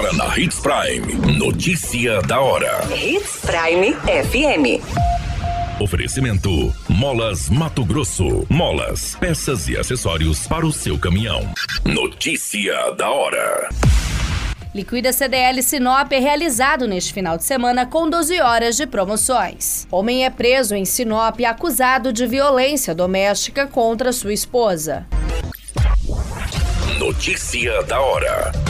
Agora na Hits Prime. Notícia da hora. Hits Prime FM. Oferecimento: Molas Mato Grosso. Molas, peças e acessórios para o seu caminhão. Notícia da hora. Liquida CDL Sinop é realizado neste final de semana com 12 horas de promoções. Homem é preso em Sinop acusado de violência doméstica contra sua esposa. Notícia da hora.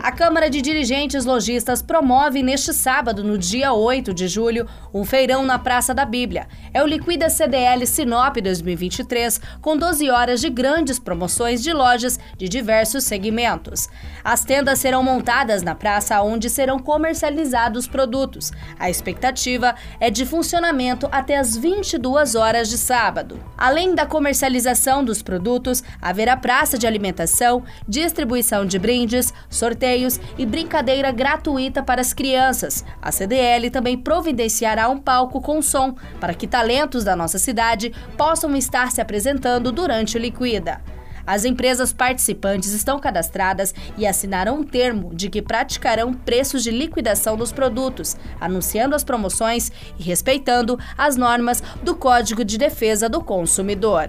A Câmara de Dirigentes Lojistas promove neste sábado, no dia 8 de julho, um feirão na Praça da Bíblia. É o Liquida CDL Sinop 2023, com 12 horas de grandes promoções de lojas de diversos segmentos. As tendas serão montadas na praça onde serão comercializados produtos. A expectativa é de funcionamento até as 22 horas de sábado. Além da comercialização dos produtos, haverá praça de alimentação, distribuição de brindes, sorteio sorteios e brincadeira gratuita para as crianças. A CDL também providenciará um palco com som para que talentos da nossa cidade possam estar se apresentando durante o Liquida. As empresas participantes estão cadastradas e assinaram um termo de que praticarão preços de liquidação dos produtos, anunciando as promoções e respeitando as normas do Código de Defesa do Consumidor.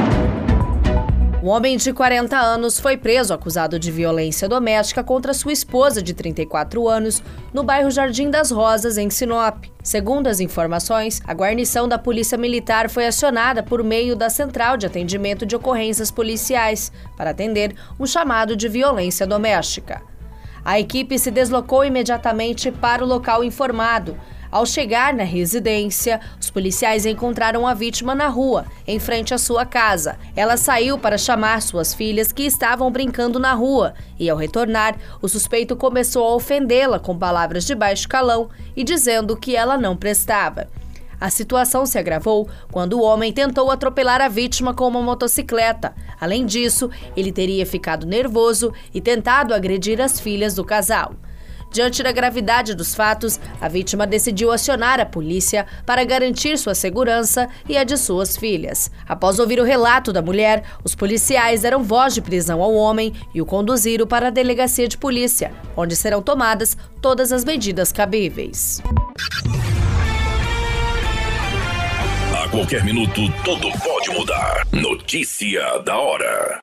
Um homem de 40 anos foi preso acusado de violência doméstica contra sua esposa de 34 anos no bairro Jardim das Rosas, em Sinop. Segundo as informações, a guarnição da Polícia Militar foi acionada por meio da Central de Atendimento de Ocorrências Policiais para atender um chamado de violência doméstica. A equipe se deslocou imediatamente para o local informado, ao chegar na residência, os policiais encontraram a vítima na rua, em frente à sua casa. Ela saiu para chamar suas filhas que estavam brincando na rua e, ao retornar, o suspeito começou a ofendê-la com palavras de baixo calão e dizendo que ela não prestava. A situação se agravou quando o homem tentou atropelar a vítima com uma motocicleta. Além disso, ele teria ficado nervoso e tentado agredir as filhas do casal. Diante da gravidade dos fatos, a vítima decidiu acionar a polícia para garantir sua segurança e a de suas filhas. Após ouvir o relato da mulher, os policiais deram voz de prisão ao homem e o conduziram para a delegacia de polícia, onde serão tomadas todas as medidas cabíveis. A qualquer minuto, tudo pode mudar. Notícia da hora.